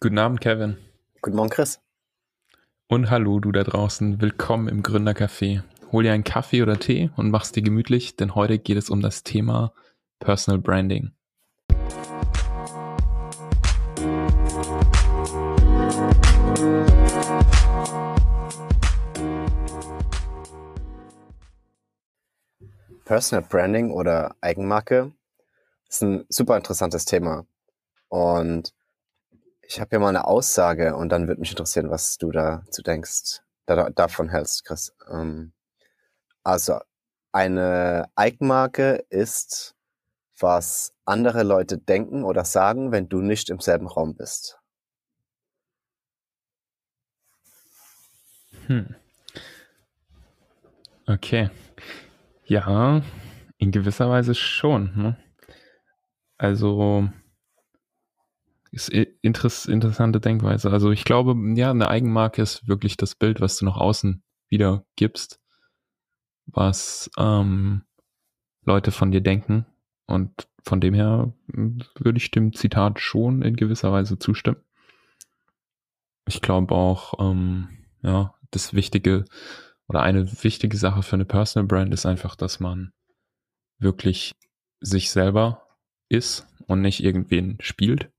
Guten Abend, Kevin. Guten Morgen, Chris. Und hallo, du da draußen. Willkommen im Gründercafé. Hol dir einen Kaffee oder Tee und mach's dir gemütlich, denn heute geht es um das Thema Personal Branding. Personal Branding oder Eigenmarke ist ein super interessantes Thema. Und ich habe hier mal eine Aussage und dann würde mich interessieren, was du dazu denkst, da, davon hältst, Chris. Ähm, also eine Eigenmarke ist, was andere Leute denken oder sagen, wenn du nicht im selben Raum bist. Hm. Okay. Ja, in gewisser Weise schon. Ne? Also ist interess interessante Denkweise. Also ich glaube, ja, eine Eigenmarke ist wirklich das Bild, was du nach außen wieder gibst, was ähm, Leute von dir denken. Und von dem her hm, würde ich dem Zitat schon in gewisser Weise zustimmen. Ich glaube auch, ähm, ja, das Wichtige oder eine wichtige Sache für eine Personal Brand ist einfach, dass man wirklich sich selber ist und nicht irgendwen spielt.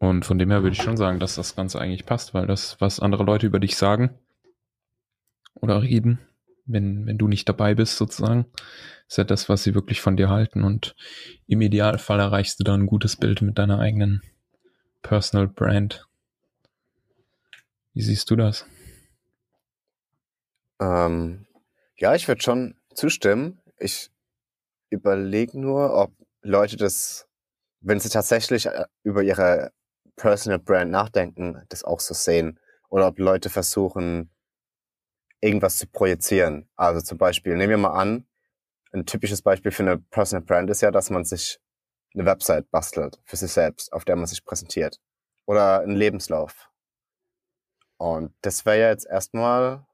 Und von dem her würde ich schon sagen, dass das Ganze eigentlich passt, weil das, was andere Leute über dich sagen oder reden, wenn, wenn du nicht dabei bist sozusagen, ist ja das, was sie wirklich von dir halten. Und im Idealfall erreichst du dann ein gutes Bild mit deiner eigenen Personal Brand. Wie siehst du das? Ähm, ja, ich würde schon zustimmen. Ich überlege nur, ob Leute das, wenn sie tatsächlich äh, über ihre Personal Brand nachdenken, das auch so sehen. Oder ob Leute versuchen, irgendwas zu projizieren. Also zum Beispiel, nehmen wir mal an, ein typisches Beispiel für eine Personal Brand ist ja, dass man sich eine Website bastelt für sich selbst, auf der man sich präsentiert. Oder einen Lebenslauf. Und das wäre ja jetzt erstmal,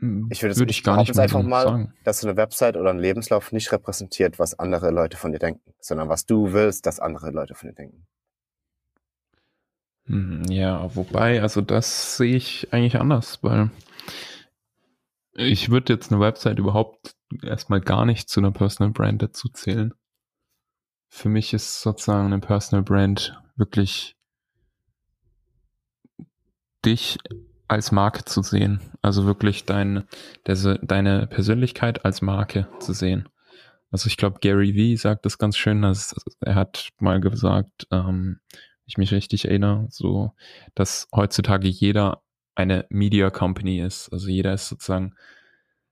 hm, ich würde, würde ich gar nicht einfach mal, sagen. dass eine Website oder ein Lebenslauf nicht repräsentiert, was andere Leute von dir denken, sondern was du willst, dass andere Leute von dir denken. Hm, ja, wobei, also das sehe ich eigentlich anders, weil ich würde jetzt eine Website überhaupt erstmal gar nicht zu einer Personal Brand dazu zählen. Für mich ist sozusagen eine Personal Brand wirklich dich als Marke zu sehen. Also wirklich dein, der, deine Persönlichkeit als Marke zu sehen. Also ich glaube, Gary Vee sagt das ganz schön, dass er hat mal gesagt, ähm, ich mich richtig erinnere, so, dass heutzutage jeder eine Media Company ist. Also jeder ist sozusagen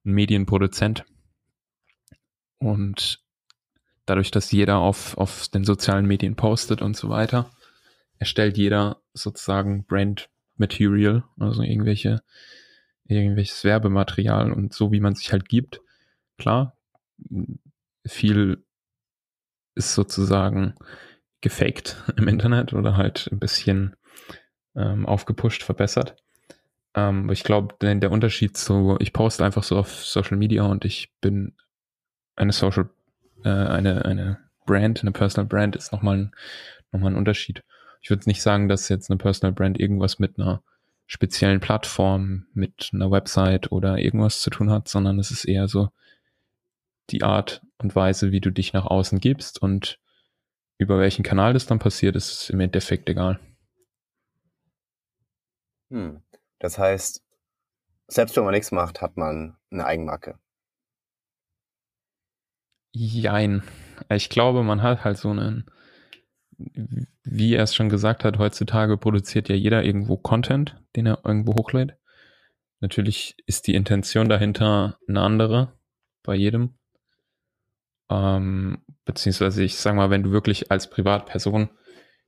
ein Medienproduzent. Und dadurch, dass jeder auf, auf den sozialen Medien postet und so weiter, erstellt jeder sozusagen Brand Material, also irgendwelche, irgendwelches Werbematerial und so wie man sich halt gibt. Klar, viel ist sozusagen gefaked im Internet oder halt ein bisschen ähm, aufgepusht, verbessert. Ähm, ich glaube, der Unterschied zu, ich poste einfach so auf Social Media und ich bin eine Social, äh, eine, eine Brand, eine Personal Brand ist nochmal ein, nochmal ein Unterschied. Ich würde nicht sagen, dass jetzt eine Personal Brand irgendwas mit einer speziellen Plattform, mit einer Website oder irgendwas zu tun hat, sondern es ist eher so die Art und Weise, wie du dich nach außen gibst und über welchen Kanal das dann passiert, ist im Endeffekt egal. Hm. Das heißt, selbst wenn man nichts macht, hat man eine Eigenmarke. Jein. Ich glaube, man hat halt so einen, wie er es schon gesagt hat, heutzutage produziert ja jeder irgendwo Content, den er irgendwo hochlädt. Natürlich ist die Intention dahinter eine andere bei jedem. Ähm, beziehungsweise ich sage mal, wenn du wirklich als Privatperson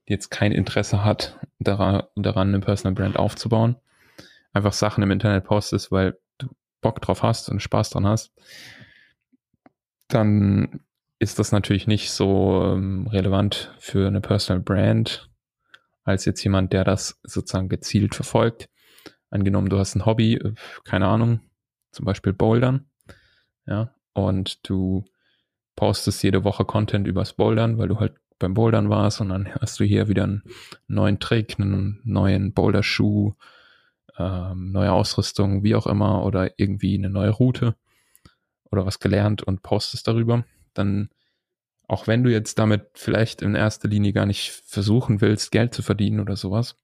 die jetzt kein Interesse hat, daran, daran eine Personal Brand aufzubauen, einfach Sachen im Internet postest, weil du Bock drauf hast und Spaß dran hast, dann ist das natürlich nicht so ähm, relevant für eine Personal Brand als jetzt jemand, der das sozusagen gezielt verfolgt. Angenommen, du hast ein Hobby, äh, keine Ahnung, zum Beispiel Bouldern, ja, und du postest jede Woche Content übers Bouldern, weil du halt beim Bouldern warst und dann hast du hier wieder einen neuen Trick, einen neuen Boulderschuh, ähm, neue Ausrüstung, wie auch immer, oder irgendwie eine neue Route oder was gelernt und postest darüber, dann auch wenn du jetzt damit vielleicht in erster Linie gar nicht versuchen willst, Geld zu verdienen oder sowas,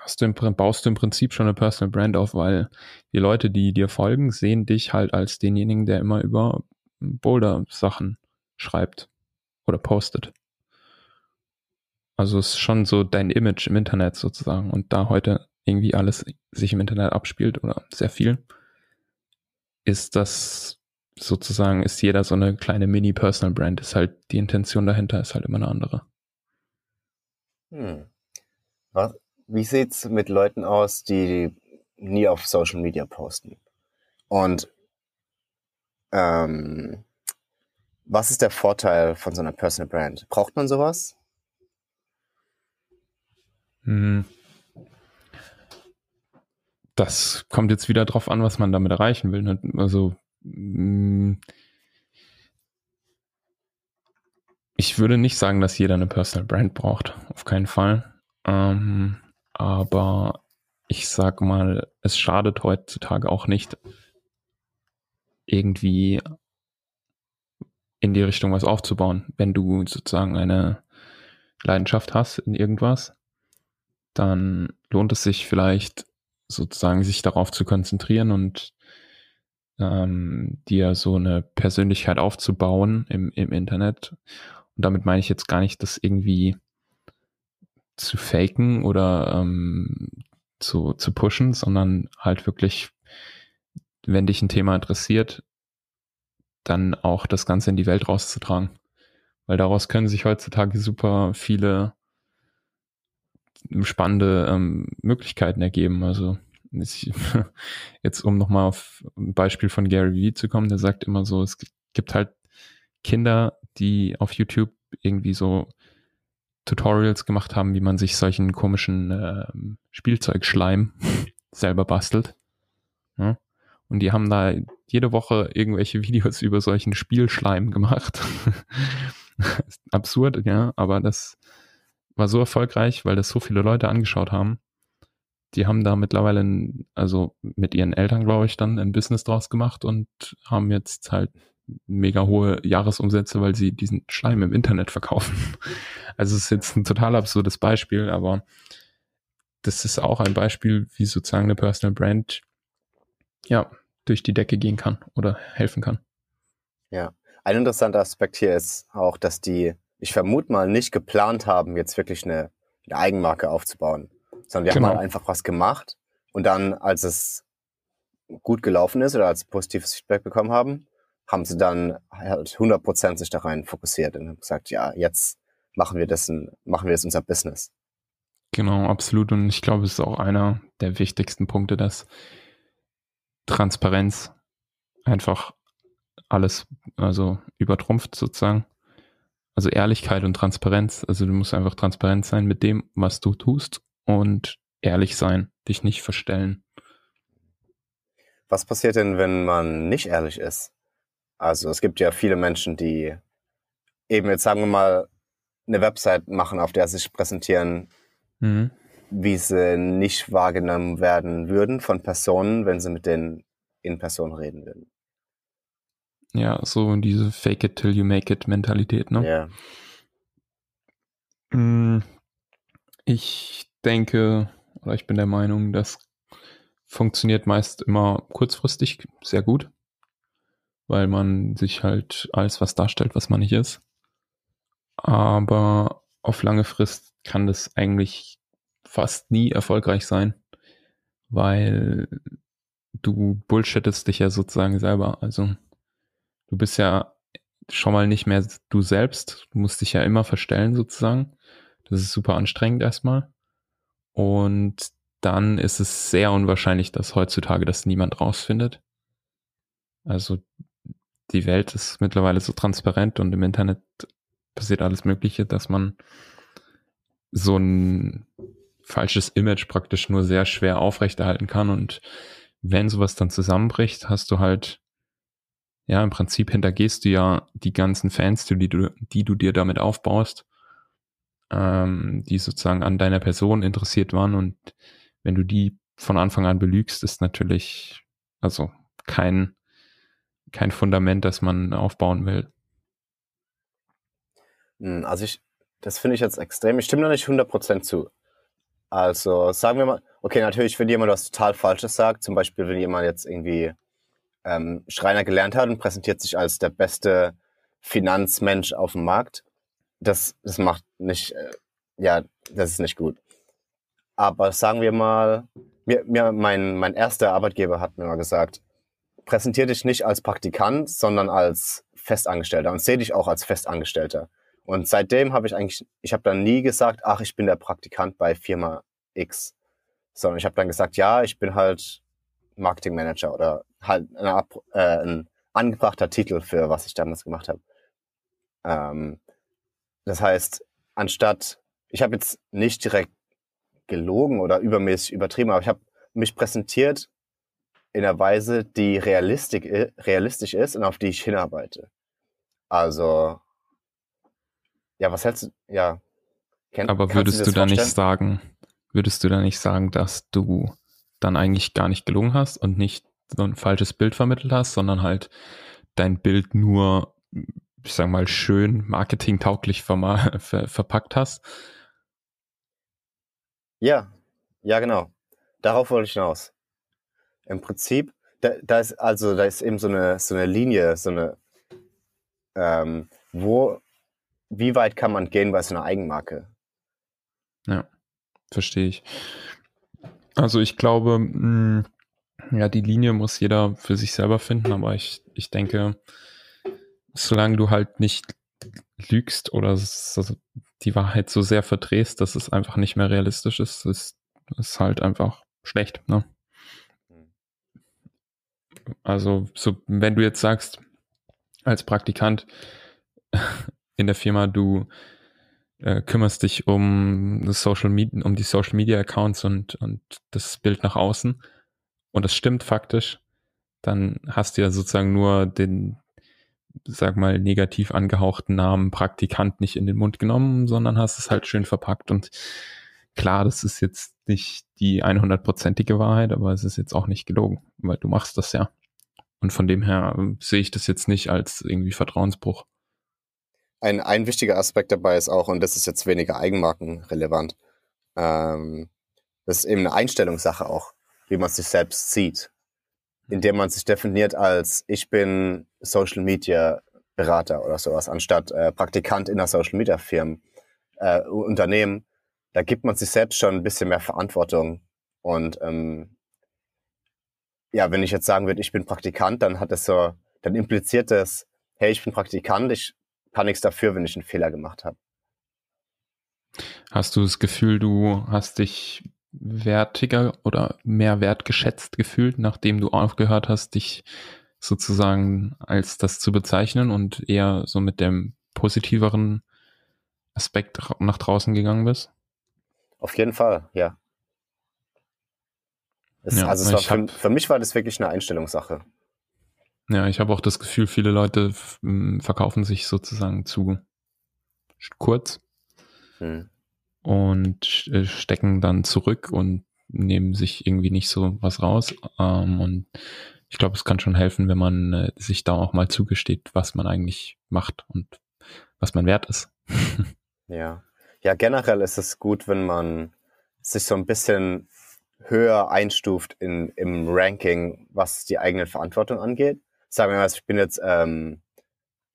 hast du im, baust du im Prinzip schon eine Personal Brand auf, weil die Leute, die dir folgen, sehen dich halt als denjenigen, der immer über Boulder-Sachen schreibt oder postet. Also es ist schon so dein Image im Internet sozusagen und da heute irgendwie alles sich im Internet abspielt oder sehr viel, ist das sozusagen, ist jeder so eine kleine Mini-Personal-Brand, ist halt die Intention dahinter ist halt immer eine andere. Hm. Was, wie sieht's mit Leuten aus, die nie auf Social Media posten? Und ähm, was ist der Vorteil von so einer Personal Brand? Braucht man sowas? Hm. Das kommt jetzt wieder drauf an, was man damit erreichen will. Ne? Also hm. ich würde nicht sagen, dass jeder eine Personal Brand braucht. Auf keinen Fall. Ähm, aber ich sag mal, es schadet heutzutage auch nicht, irgendwie in die Richtung was aufzubauen. Wenn du sozusagen eine Leidenschaft hast in irgendwas, dann lohnt es sich vielleicht sozusagen sich darauf zu konzentrieren und ähm, dir so eine Persönlichkeit aufzubauen im, im Internet. Und damit meine ich jetzt gar nicht, das irgendwie zu faken oder ähm, zu, zu pushen, sondern halt wirklich, wenn dich ein Thema interessiert, dann auch das Ganze in die Welt rauszutragen. Weil daraus können sich heutzutage super viele spannende ähm, Möglichkeiten ergeben. Also jetzt um nochmal auf ein Beispiel von Gary Vee zu kommen, der sagt immer so, es gibt halt Kinder, die auf YouTube irgendwie so Tutorials gemacht haben, wie man sich solchen komischen äh, Spielzeugschleim selber bastelt. Ja? Und die haben da jede Woche irgendwelche Videos über solchen Spielschleim gemacht. absurd, ja, aber das war so erfolgreich, weil das so viele Leute angeschaut haben. Die haben da mittlerweile, also mit ihren Eltern, glaube ich, dann ein Business draus gemacht und haben jetzt halt mega hohe Jahresumsätze, weil sie diesen Schleim im Internet verkaufen. Also es ist jetzt ein total absurdes Beispiel, aber das ist auch ein Beispiel, wie sozusagen eine Personal Brand ja durch die Decke gehen kann oder helfen kann. Ja, ein interessanter Aspekt hier ist auch, dass die, ich vermute mal, nicht geplant haben, jetzt wirklich eine, eine Eigenmarke aufzubauen, sondern die genau. haben halt einfach was gemacht und dann, als es gut gelaufen ist oder als positives Feedback bekommen haben, haben sie dann halt 100% sich da rein fokussiert und haben gesagt, ja, jetzt machen wir das, machen wir das unser Business. Genau, absolut. Und ich glaube, es ist auch einer der wichtigsten Punkte, dass Transparenz einfach alles, also übertrumpft sozusagen. Also Ehrlichkeit und Transparenz. Also du musst einfach transparent sein mit dem, was du tust und ehrlich sein, dich nicht verstellen. Was passiert denn, wenn man nicht ehrlich ist? Also es gibt ja viele Menschen, die eben jetzt sagen wir mal eine Website machen, auf der sie sich präsentieren, mhm. Wie sie nicht wahrgenommen werden würden von Personen, wenn sie mit denen in Person reden würden. Ja, so diese Fake it till you make it Mentalität, ne? Ja. Mm, ich denke, oder ich bin der Meinung, das funktioniert meist immer kurzfristig sehr gut weil man sich halt als was darstellt, was man nicht ist. Aber auf lange Frist kann das eigentlich fast nie erfolgreich sein, weil du bullshittest dich ja sozusagen selber. Also du bist ja schon mal nicht mehr du selbst. Du musst dich ja immer verstellen sozusagen. Das ist super anstrengend erstmal. Und dann ist es sehr unwahrscheinlich, dass heutzutage das niemand rausfindet. Also die Welt ist mittlerweile so transparent und im Internet passiert alles Mögliche, dass man so ein falsches Image praktisch nur sehr schwer aufrechterhalten kann. Und wenn sowas dann zusammenbricht, hast du halt ja, im Prinzip hintergehst du ja die ganzen Fans, die du, die du dir damit aufbaust, ähm, die sozusagen an deiner Person interessiert waren und wenn du die von Anfang an belügst, ist natürlich also kein, kein Fundament, das man aufbauen will. Hm, also ich, das finde ich jetzt extrem. Ich stimme da nicht 100% zu. Also sagen wir mal, okay, natürlich, wenn jemand was total Falsches sagt, zum Beispiel, wenn jemand jetzt irgendwie ähm, Schreiner gelernt hat und präsentiert sich als der beste Finanzmensch auf dem Markt, das, das macht nicht, äh, ja, das ist nicht gut. Aber sagen wir mal, mir, mir mein, mein erster Arbeitgeber hat mir mal gesagt, präsentier dich nicht als Praktikant, sondern als Festangestellter und sehe dich auch als Festangestellter. Und seitdem habe ich eigentlich, ich habe dann nie gesagt, ach, ich bin der Praktikant bei Firma X, sondern ich habe dann gesagt, ja, ich bin halt Marketingmanager oder halt ein, äh, ein angebrachter Titel für was ich damals gemacht habe. Ähm, das heißt, anstatt, ich habe jetzt nicht direkt gelogen oder übermäßig übertrieben, aber ich habe mich präsentiert in einer Weise, die realistisch, realistisch ist und auf die ich hinarbeite. Also, ja, was hältst du, ja. Kenn, aber würdest du, du da nicht sagen, würdest du da nicht sagen, dass du dann eigentlich gar nicht gelungen hast und nicht so ein falsches Bild vermittelt hast, sondern halt dein Bild nur, ich sag mal, schön marketingtauglich ver ver verpackt hast? Ja, ja, genau. Darauf wollte ich hinaus. Im Prinzip, da, da ist also da ist eben so eine so eine Linie, so eine ähm, wo wie weit kann man gehen bei so einer Eigenmarke? Ja, verstehe ich. Also ich glaube, mh, hm, ja, die Linie muss jeder für sich selber finden, aber ich, ich denke, solange du halt nicht lügst oder die Wahrheit so sehr verdrehst, dass es einfach nicht mehr realistisch ist, ist, ist halt einfach schlecht, ne? Also, so, wenn du jetzt sagst, als Praktikant in der Firma, du äh, kümmerst dich um Social Media, um die Social Media Accounts und, und das Bild nach außen und das stimmt faktisch, dann hast du ja sozusagen nur den, sag mal, negativ angehauchten Namen Praktikant nicht in den Mund genommen, sondern hast es halt schön verpackt und klar, das ist jetzt nicht die 100%ige Wahrheit, aber es ist jetzt auch nicht gelogen, weil du machst das ja. Und von dem her ähm, sehe ich das jetzt nicht als irgendwie Vertrauensbruch. Ein, ein wichtiger Aspekt dabei ist auch, und das ist jetzt weniger eigenmarkenrelevant, ähm, das ist eben eine Einstellungssache auch, wie man sich selbst sieht. Indem man sich definiert als, ich bin Social Media Berater oder sowas, anstatt äh, Praktikant in einer Social Media Firma, äh, Unternehmen. Da gibt man sich selbst schon ein bisschen mehr Verantwortung. Und ähm, ja, wenn ich jetzt sagen würde, ich bin Praktikant, dann hat es so, dann impliziert es, hey, ich bin Praktikant, ich kann nichts dafür, wenn ich einen Fehler gemacht habe. Hast du das Gefühl, du hast dich wertiger oder mehr wertgeschätzt gefühlt, nachdem du aufgehört hast, dich sozusagen als das zu bezeichnen und eher so mit dem positiveren Aspekt nach draußen gegangen bist? Auf jeden Fall, ja. Es, ja also es für, für mich war das wirklich eine Einstellungssache. Ja, ich habe auch das Gefühl, viele Leute verkaufen sich sozusagen zu kurz hm. und äh, stecken dann zurück und nehmen sich irgendwie nicht so was raus. Ähm, und ich glaube, es kann schon helfen, wenn man äh, sich da auch mal zugesteht, was man eigentlich macht und was man wert ist. ja. Ja, generell ist es gut, wenn man sich so ein bisschen höher einstuft in, im Ranking, was die eigene Verantwortung angeht sagen wir mal, ich bin jetzt ähm,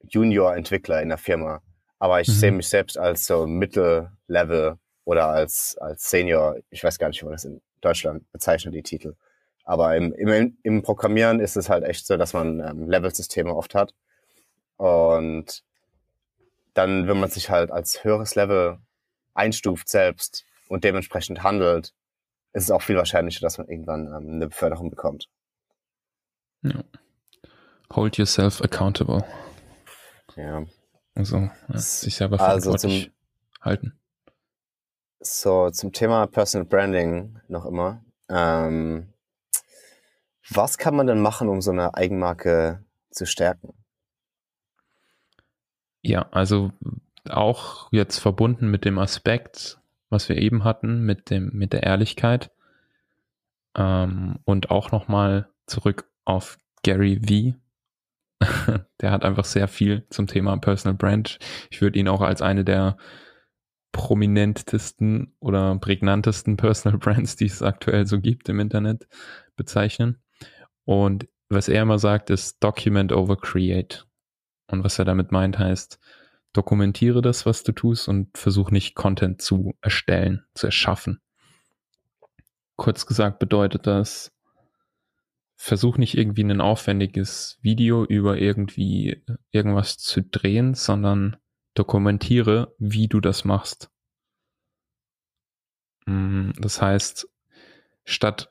Junior-Entwickler in der Firma, aber ich mhm. sehe mich selbst als so Mittellevel oder als, als Senior. Ich weiß gar nicht, wie man das in Deutschland bezeichnet, die Titel. Aber im, im, im Programmieren ist es halt echt so, dass man ähm, Level-Systeme oft hat. Und dann, wenn man sich halt als höheres Level einstuft selbst und dementsprechend handelt, ist es auch viel wahrscheinlicher, dass man irgendwann ähm, eine Beförderung bekommt. Ja. Hold yourself accountable. Ja. Also, ja, sich selber verantwortlich also zum, halten. So, zum Thema Personal Branding noch immer. Ähm, was kann man denn machen, um so eine Eigenmarke zu stärken? Ja, also auch jetzt verbunden mit dem Aspekt, was wir eben hatten, mit dem, mit der Ehrlichkeit. Ähm, und auch nochmal zurück auf Gary V. der hat einfach sehr viel zum Thema Personal Brand. Ich würde ihn auch als eine der prominentesten oder prägnantesten Personal Brands, die es aktuell so gibt im Internet, bezeichnen. Und was er immer sagt, ist Document over Create. Und was er damit meint, heißt, dokumentiere das, was du tust und versuch nicht Content zu erstellen, zu erschaffen. Kurz gesagt bedeutet das, versuch nicht irgendwie ein aufwendiges Video über irgendwie irgendwas zu drehen, sondern dokumentiere, wie du das machst. Mm, das heißt, statt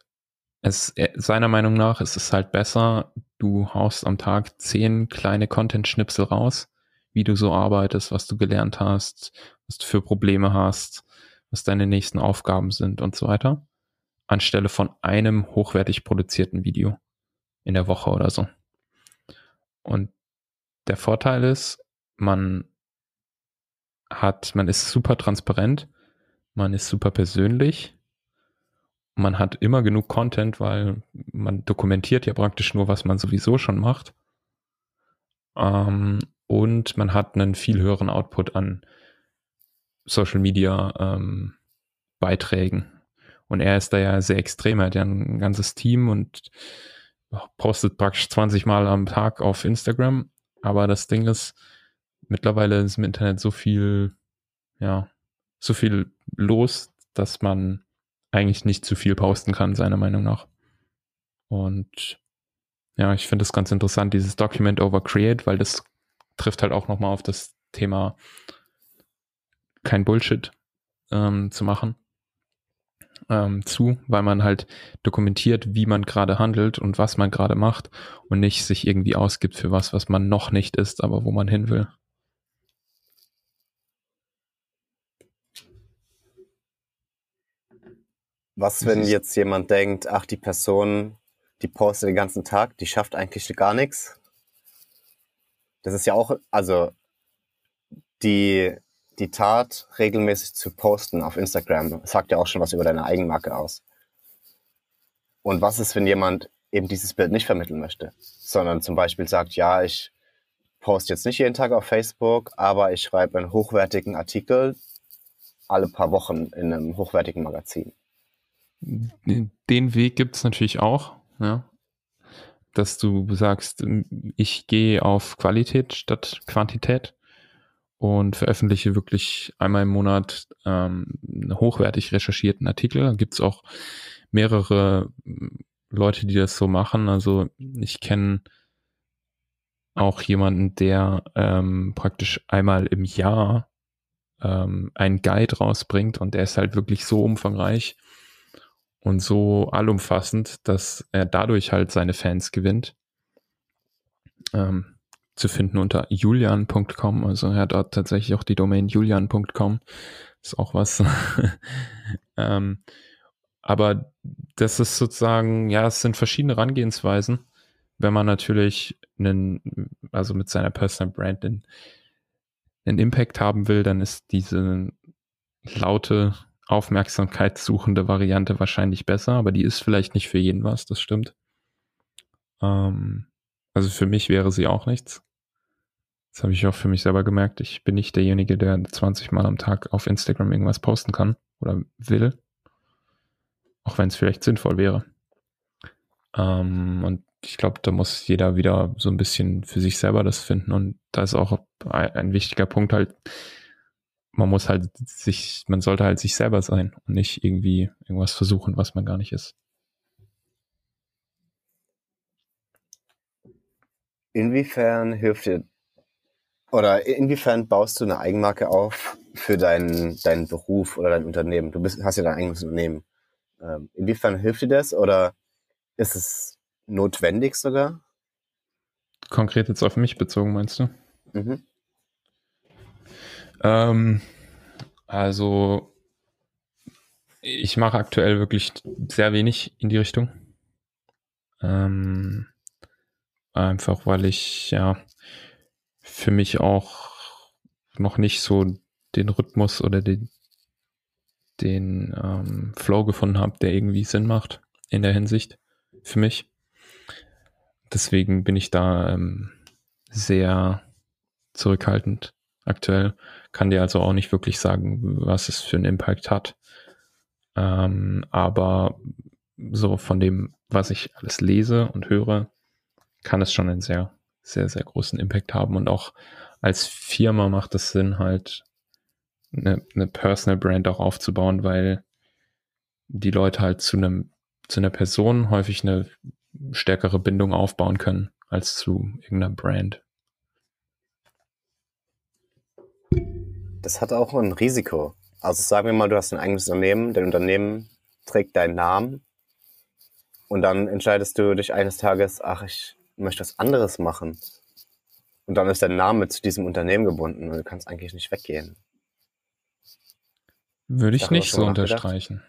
es, äh, seiner Meinung nach ist es halt besser, du haust am Tag zehn kleine Content-Schnipsel raus, wie du so arbeitest, was du gelernt hast, was du für Probleme hast, was deine nächsten Aufgaben sind und so weiter, anstelle von einem hochwertig produzierten Video in der Woche oder so. Und der Vorteil ist, man hat, man ist super transparent, man ist super persönlich, man hat immer genug Content, weil man dokumentiert ja praktisch nur, was man sowieso schon macht. Ähm, und man hat einen viel höheren Output an Social Media ähm, Beiträgen. Und er ist da ja sehr extrem. Er hat ja ein ganzes Team und postet praktisch 20 Mal am Tag auf Instagram. Aber das Ding ist, mittlerweile ist im Internet so viel, ja, so viel los, dass man eigentlich nicht zu viel posten kann, seiner Meinung nach. Und ja, ich finde es ganz interessant, dieses Document over Create, weil das trifft halt auch nochmal auf das Thema kein Bullshit ähm, zu machen ähm, zu, weil man halt dokumentiert, wie man gerade handelt und was man gerade macht und nicht sich irgendwie ausgibt für was, was man noch nicht ist, aber wo man hin will. Was, wenn jetzt jemand denkt, ach, die Person, die postet den ganzen Tag, die schafft eigentlich gar nichts? Das ist ja auch, also die, die Tat, regelmäßig zu posten auf Instagram, sagt ja auch schon was über deine Eigenmarke aus. Und was ist, wenn jemand eben dieses Bild nicht vermitteln möchte, sondern zum Beispiel sagt, ja, ich poste jetzt nicht jeden Tag auf Facebook, aber ich schreibe einen hochwertigen Artikel alle paar Wochen in einem hochwertigen Magazin den Weg gibt es natürlich auch, ja. Dass du sagst, ich gehe auf Qualität statt Quantität und veröffentliche wirklich einmal im Monat ähm, hochwertig recherchierten Artikel. Da gibt es auch mehrere Leute, die das so machen. Also ich kenne auch jemanden, der ähm, praktisch einmal im Jahr ähm, einen Guide rausbringt und der ist halt wirklich so umfangreich, und so allumfassend, dass er dadurch halt seine Fans gewinnt. Ähm, zu finden unter julian.com. Also er hat dort tatsächlich auch die Domain julian.com. Ist auch was. ähm, aber das ist sozusagen, ja, es sind verschiedene Herangehensweisen. Wenn man natürlich einen, also mit seiner Personal Brand einen, einen Impact haben will, dann ist diese laute aufmerksamkeitssuchende Variante wahrscheinlich besser, aber die ist vielleicht nicht für jeden was, das stimmt. Ähm, also für mich wäre sie auch nichts. Das habe ich auch für mich selber gemerkt. Ich bin nicht derjenige, der 20 Mal am Tag auf Instagram irgendwas posten kann oder will. Auch wenn es vielleicht sinnvoll wäre. Ähm, und ich glaube, da muss jeder wieder so ein bisschen für sich selber das finden. Und da ist auch ein wichtiger Punkt halt, man muss halt sich, man sollte halt sich selber sein und nicht irgendwie irgendwas versuchen, was man gar nicht ist. Inwiefern hilft dir oder inwiefern baust du eine Eigenmarke auf für deinen, deinen Beruf oder dein Unternehmen? Du bist, hast ja dein eigenes Unternehmen. Ähm, inwiefern hilft dir das oder ist es notwendig sogar? Konkret jetzt auf mich bezogen, meinst du? Mhm. Ähm, also ich mache aktuell wirklich sehr wenig in die Richtung. Ähm, Einfach weil ich ja für mich auch noch nicht so den Rhythmus oder den, den ähm, Flow gefunden habe, der irgendwie Sinn macht in der Hinsicht für mich. Deswegen bin ich da ähm, sehr zurückhaltend aktuell. Kann dir also auch nicht wirklich sagen, was es für einen Impact hat. Ähm, aber so von dem, was ich alles lese und höre, kann es schon einen sehr, sehr, sehr großen Impact haben. Und auch als Firma macht es Sinn, halt eine, eine Personal Brand auch aufzubauen, weil die Leute halt zu einem, zu einer Person häufig eine stärkere Bindung aufbauen können als zu irgendeiner Brand. Das hat auch ein Risiko. Also sagen wir mal, du hast ein eigenes Unternehmen, dein Unternehmen trägt deinen Namen und dann entscheidest du dich eines Tages, ach, ich möchte was anderes machen. Und dann ist dein Name zu diesem Unternehmen gebunden und du kannst eigentlich nicht weggehen. Würde ich Darüber nicht so unterstreichen.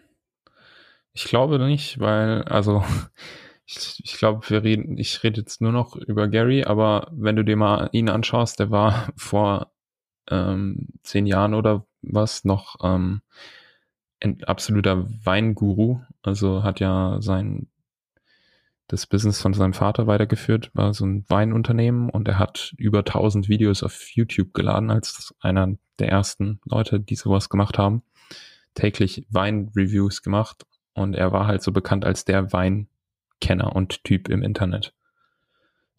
Ich glaube nicht, weil, also, ich, ich glaube, wir reden, ich rede jetzt nur noch über Gary, aber wenn du dir mal ihn anschaust, der war vor ähm, zehn Jahren oder was noch ähm, ein absoluter Weinguru. Also hat ja sein das Business von seinem Vater weitergeführt, war so ein Weinunternehmen und er hat über 1000 Videos auf YouTube geladen als einer der ersten Leute, die sowas gemacht haben. Täglich Weinreviews gemacht und er war halt so bekannt als der Weinkenner und Typ im Internet.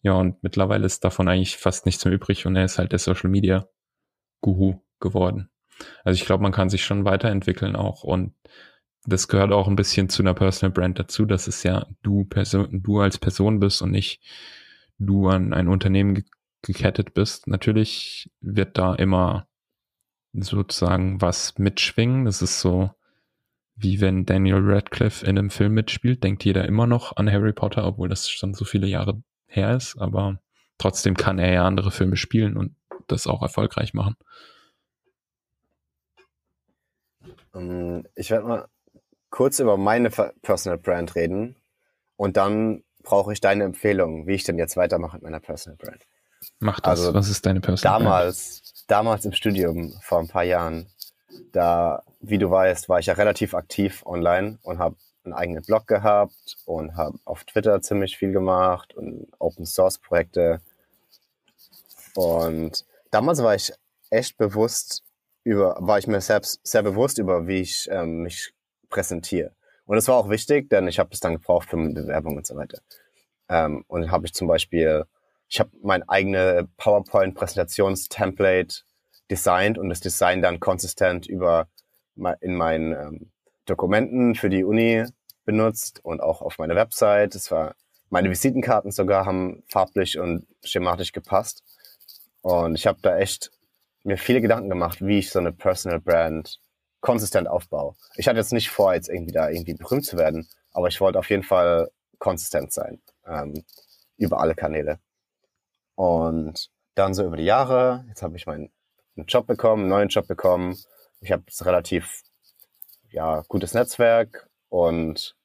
Ja, und mittlerweile ist davon eigentlich fast nichts mehr übrig und er ist halt der Social Media Guru geworden. Also ich glaube, man kann sich schon weiterentwickeln auch und das gehört auch ein bisschen zu einer Personal Brand dazu, dass es ja du Person, du als Person bist und nicht du an ein Unternehmen ge gekettet bist. Natürlich wird da immer sozusagen was mitschwingen. Das ist so, wie wenn Daniel Radcliffe in einem Film mitspielt, denkt jeder immer noch an Harry Potter, obwohl das schon so viele Jahre her ist, aber trotzdem kann er ja andere Filme spielen und das auch erfolgreich machen. Ähm, ich werde mal kurz über meine Personal Brand reden und dann brauche ich deine Empfehlung, wie ich denn jetzt weitermache mit meiner Personal Brand. Mach das. Also, Was ist deine Personal damals, Brand? Damals im Studium, vor ein paar Jahren, da, wie du weißt, war ich ja relativ aktiv online und habe einen eigenen Blog gehabt und habe auf Twitter ziemlich viel gemacht und Open Source Projekte. Und damals war ich echt bewusst über, war ich mir selbst sehr bewusst über, wie ich ähm, mich präsentiere. Und das war auch wichtig, denn ich habe es dann gebraucht für meine Bewerbung und so weiter. Ähm, und habe ich zum Beispiel, ich habe mein eigene PowerPoint-Präsentationstemplate designt und das Design dann konsistent über in meinen ähm, Dokumenten für die Uni benutzt und auch auf meiner Website. Das war meine Visitenkarten sogar haben farblich und schematisch gepasst. Und ich habe da echt mir viele Gedanken gemacht, wie ich so eine Personal Brand konsistent aufbaue. Ich hatte jetzt nicht vor, jetzt irgendwie da irgendwie berühmt zu werden, aber ich wollte auf jeden Fall konsistent sein ähm, über alle Kanäle. Und dann so über die Jahre, jetzt habe ich meinen Job bekommen, einen neuen Job bekommen. Ich habe relativ ja, gutes Netzwerk und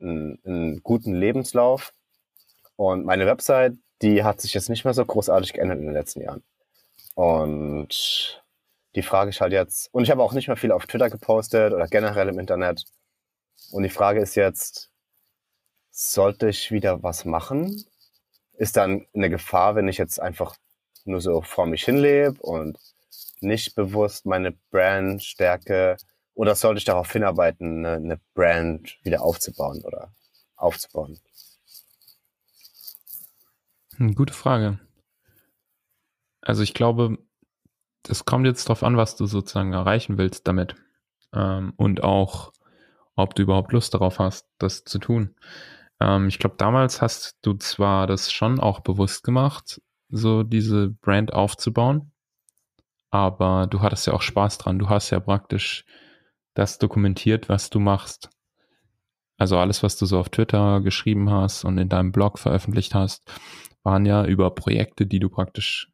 einen, einen guten Lebenslauf. Und meine Website, die hat sich jetzt nicht mehr so großartig geändert in den letzten Jahren. Und die Frage ist halt jetzt, und ich habe auch nicht mehr viel auf Twitter gepostet oder generell im Internet. Und die Frage ist jetzt, sollte ich wieder was machen? Ist dann eine Gefahr, wenn ich jetzt einfach nur so vor mich hinlebe und nicht bewusst meine Brand stärke? Oder sollte ich darauf hinarbeiten, eine, eine Brand wieder aufzubauen oder aufzubauen? Hm, gute Frage. Also ich glaube, das kommt jetzt darauf an, was du sozusagen erreichen willst damit. Ähm, und auch, ob du überhaupt Lust darauf hast, das zu tun. Ähm, ich glaube, damals hast du zwar das schon auch bewusst gemacht, so diese Brand aufzubauen, aber du hattest ja auch Spaß dran. Du hast ja praktisch das dokumentiert, was du machst. Also alles, was du so auf Twitter geschrieben hast und in deinem Blog veröffentlicht hast, waren ja über Projekte, die du praktisch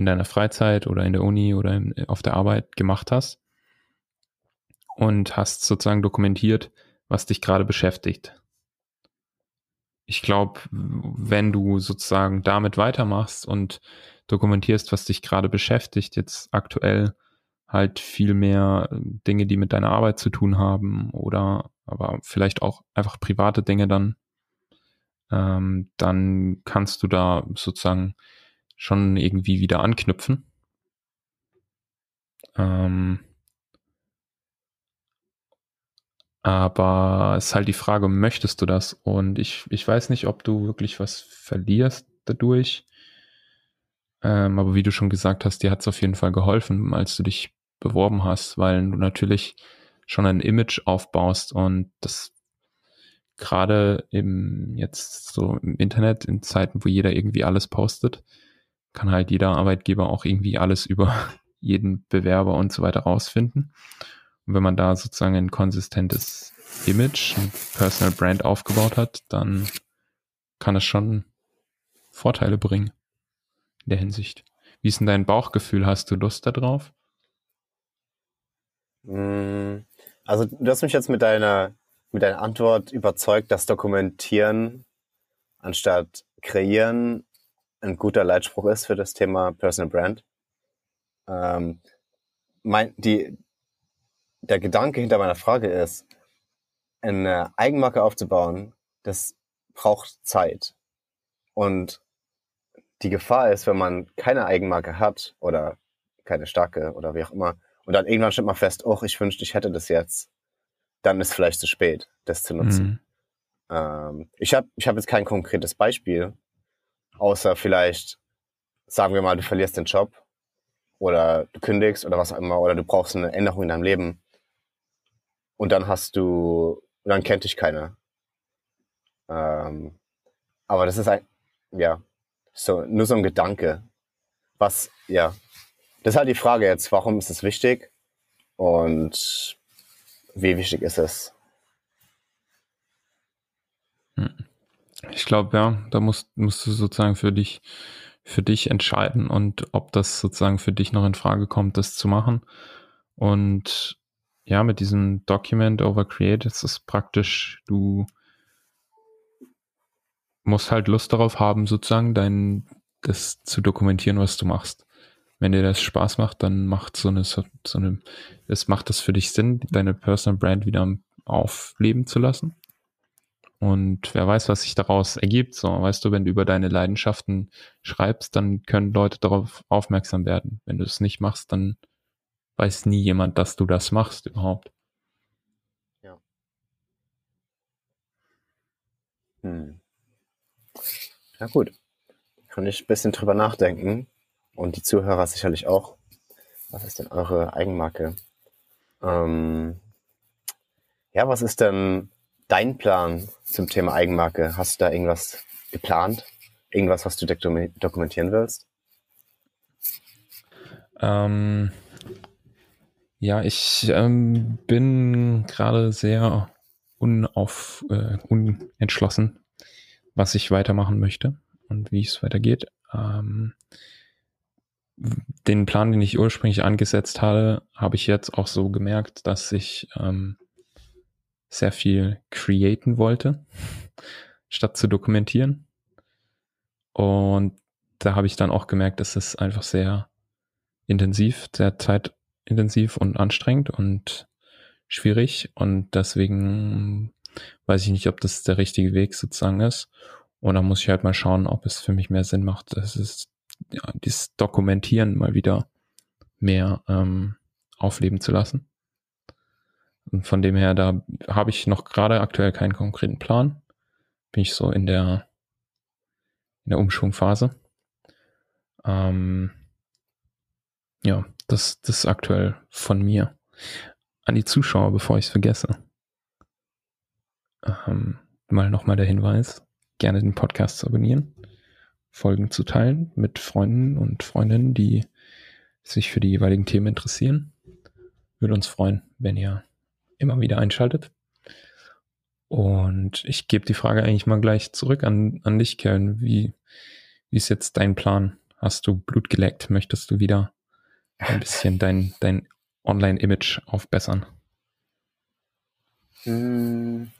in deiner Freizeit oder in der Uni oder in, auf der Arbeit gemacht hast und hast sozusagen dokumentiert, was dich gerade beschäftigt. ich glaube, wenn du sozusagen damit weitermachst und dokumentierst, was dich gerade beschäftigt, jetzt aktuell halt viel mehr Dinge, die mit deiner Arbeit zu tun haben oder aber vielleicht auch einfach private Dinge dann, ähm, dann kannst du da sozusagen schon irgendwie wieder anknüpfen. Ähm, aber es ist halt die Frage, möchtest du das? Und ich, ich weiß nicht, ob du wirklich was verlierst dadurch. Ähm, aber wie du schon gesagt hast, dir hat es auf jeden Fall geholfen, als du dich beworben hast, weil du natürlich schon ein Image aufbaust und das gerade im jetzt so im Internet in Zeiten, wo jeder irgendwie alles postet, kann halt jeder Arbeitgeber auch irgendwie alles über jeden Bewerber und so weiter rausfinden. Und wenn man da sozusagen ein konsistentes Image, ein Personal Brand aufgebaut hat, dann kann es schon Vorteile bringen in der Hinsicht. Wie ist denn dein Bauchgefühl? Hast du Lust darauf? Mm, also du hast mich jetzt mit deiner, mit deiner Antwort überzeugt, dass Dokumentieren anstatt Kreieren ein guter Leitspruch ist für das Thema Personal Brand. Ähm, mein, die, der Gedanke hinter meiner Frage ist, eine Eigenmarke aufzubauen, das braucht Zeit. Und die Gefahr ist, wenn man keine Eigenmarke hat oder keine starke oder wie auch immer, und dann irgendwann stellt man fest, oh, ich wünschte, ich hätte das jetzt, dann ist vielleicht zu spät, das zu nutzen. Mhm. Ähm, ich habe ich hab jetzt kein konkretes Beispiel, außer vielleicht, sagen wir mal, du verlierst den Job oder du kündigst oder was auch immer, oder du brauchst eine Änderung in deinem Leben und dann hast du, dann kennt dich keiner. Ähm, aber das ist ein, ja, so, nur so ein Gedanke. Was, ja, das ist halt die Frage jetzt, warum ist es wichtig und wie wichtig ist es? Ich glaube, ja, da musst, musst du sozusagen für dich, für dich entscheiden und ob das sozusagen für dich noch in Frage kommt, das zu machen. Und ja, mit diesem Document over Create ist es praktisch, du musst halt Lust darauf haben, sozusagen dein, das zu dokumentieren, was du machst. Wenn dir das Spaß macht, dann macht so eine, so eine, es macht das für dich Sinn, deine Personal Brand wieder aufleben zu lassen. Und wer weiß, was sich daraus ergibt. So, weißt du, wenn du über deine Leidenschaften schreibst, dann können Leute darauf aufmerksam werden. Wenn du es nicht machst, dann weiß nie jemand, dass du das machst überhaupt. Ja. Hm. Ja gut. Kann ich ein bisschen drüber nachdenken. Und die Zuhörer sicherlich auch. Was ist denn eure Eigenmarke? Ähm, ja, was ist denn dein Plan zum Thema Eigenmarke? Hast du da irgendwas geplant? Irgendwas, was du dokumentieren willst? Ähm, ja, ich ähm, bin gerade sehr unauf, äh, unentschlossen, was ich weitermachen möchte und wie es weitergeht. Ähm, den Plan, den ich ursprünglich angesetzt hatte, habe ich jetzt auch so gemerkt, dass ich ähm, sehr viel createn wollte, statt zu dokumentieren. Und da habe ich dann auch gemerkt, dass es einfach sehr intensiv, sehr Zeit intensiv und anstrengend und schwierig und deswegen weiß ich nicht, ob das der richtige Weg sozusagen ist. Und dann muss ich halt mal schauen, ob es für mich mehr Sinn macht, das ist ja, dieses Dokumentieren mal wieder mehr ähm, aufleben zu lassen. Und von dem her, da habe ich noch gerade aktuell keinen konkreten Plan. Bin ich so in der in der Umschwungphase. Ähm, ja, das, das ist aktuell von mir. An die Zuschauer, bevor ich es vergesse. Ähm, mal nochmal der Hinweis, gerne den Podcast zu abonnieren, Folgen zu teilen mit Freunden und Freundinnen, die sich für die jeweiligen Themen interessieren. Würde uns freuen, wenn ihr immer wieder einschaltet. Und ich gebe die Frage eigentlich mal gleich zurück an, an dich, Kellen. Wie, wie ist jetzt dein Plan? Hast du Blut geleckt? Möchtest du wieder ein bisschen dein, dein Online-Image aufbessern? Hm.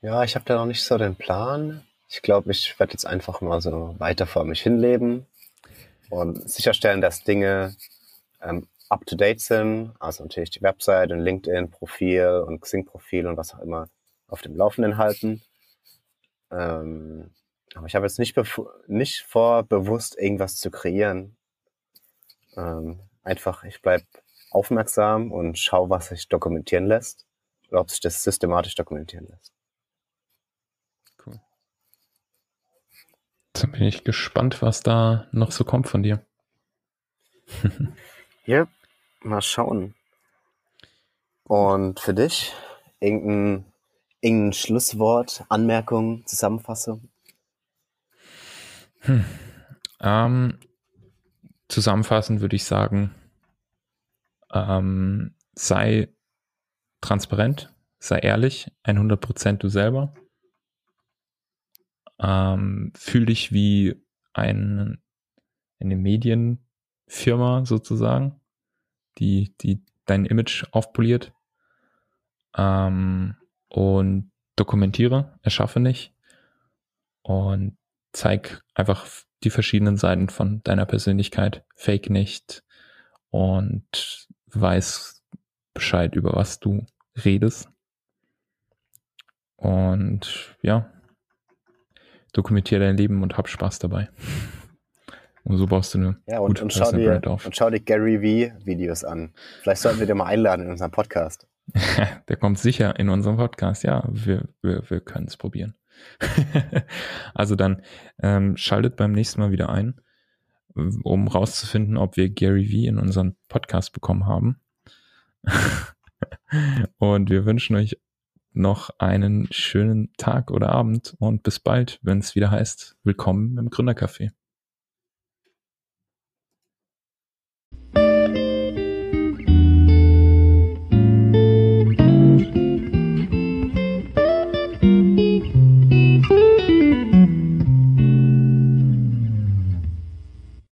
Ja, ich habe da noch nicht so den Plan. Ich glaube, ich werde jetzt einfach mal so weiter vor mich hinleben und sicherstellen, dass Dinge ähm, up-to-date sind. Also natürlich die Website und LinkedIn-Profil und Xing-Profil und was auch immer auf dem Laufenden halten. Ähm, aber ich habe jetzt nicht, nicht vor, bewusst irgendwas zu kreieren. Ähm, einfach, ich bleibe aufmerksam und schaue, was sich dokumentieren lässt oder ob sich das systematisch dokumentieren lässt. Cool. Jetzt bin ich gespannt, was da noch so kommt von dir. ja, mal schauen. Und für dich irgendein, irgendein Schlusswort, Anmerkung, Zusammenfassung? Hm. Ähm, zusammenfassend würde ich sagen, ähm, sei transparent, sei ehrlich, 100% du selber. Ähm, fühl dich wie ein, eine Medienfirma sozusagen, die, die dein Image aufpoliert. Ähm, und dokumentiere, erschaffe nicht. Und zeig einfach die verschiedenen Seiten von deiner Persönlichkeit. Fake nicht und weiß Bescheid über was du redest. Und ja, dokumentiere dein Leben und hab Spaß dabei. Und so baust du eine ja, und, gute und schau dir, Brand auf. Und schau dir Gary V Videos an. Vielleicht sollten wir den mal einladen in unserem Podcast. Der kommt sicher in unserem Podcast. Ja, wir, wir, wir können es probieren. also dann ähm, schaltet beim nächsten Mal wieder ein, um rauszufinden, ob wir Gary V in unseren Podcast bekommen haben. und wir wünschen euch noch einen schönen Tag oder Abend und bis bald, wenn es wieder heißt, willkommen im Gründercafé.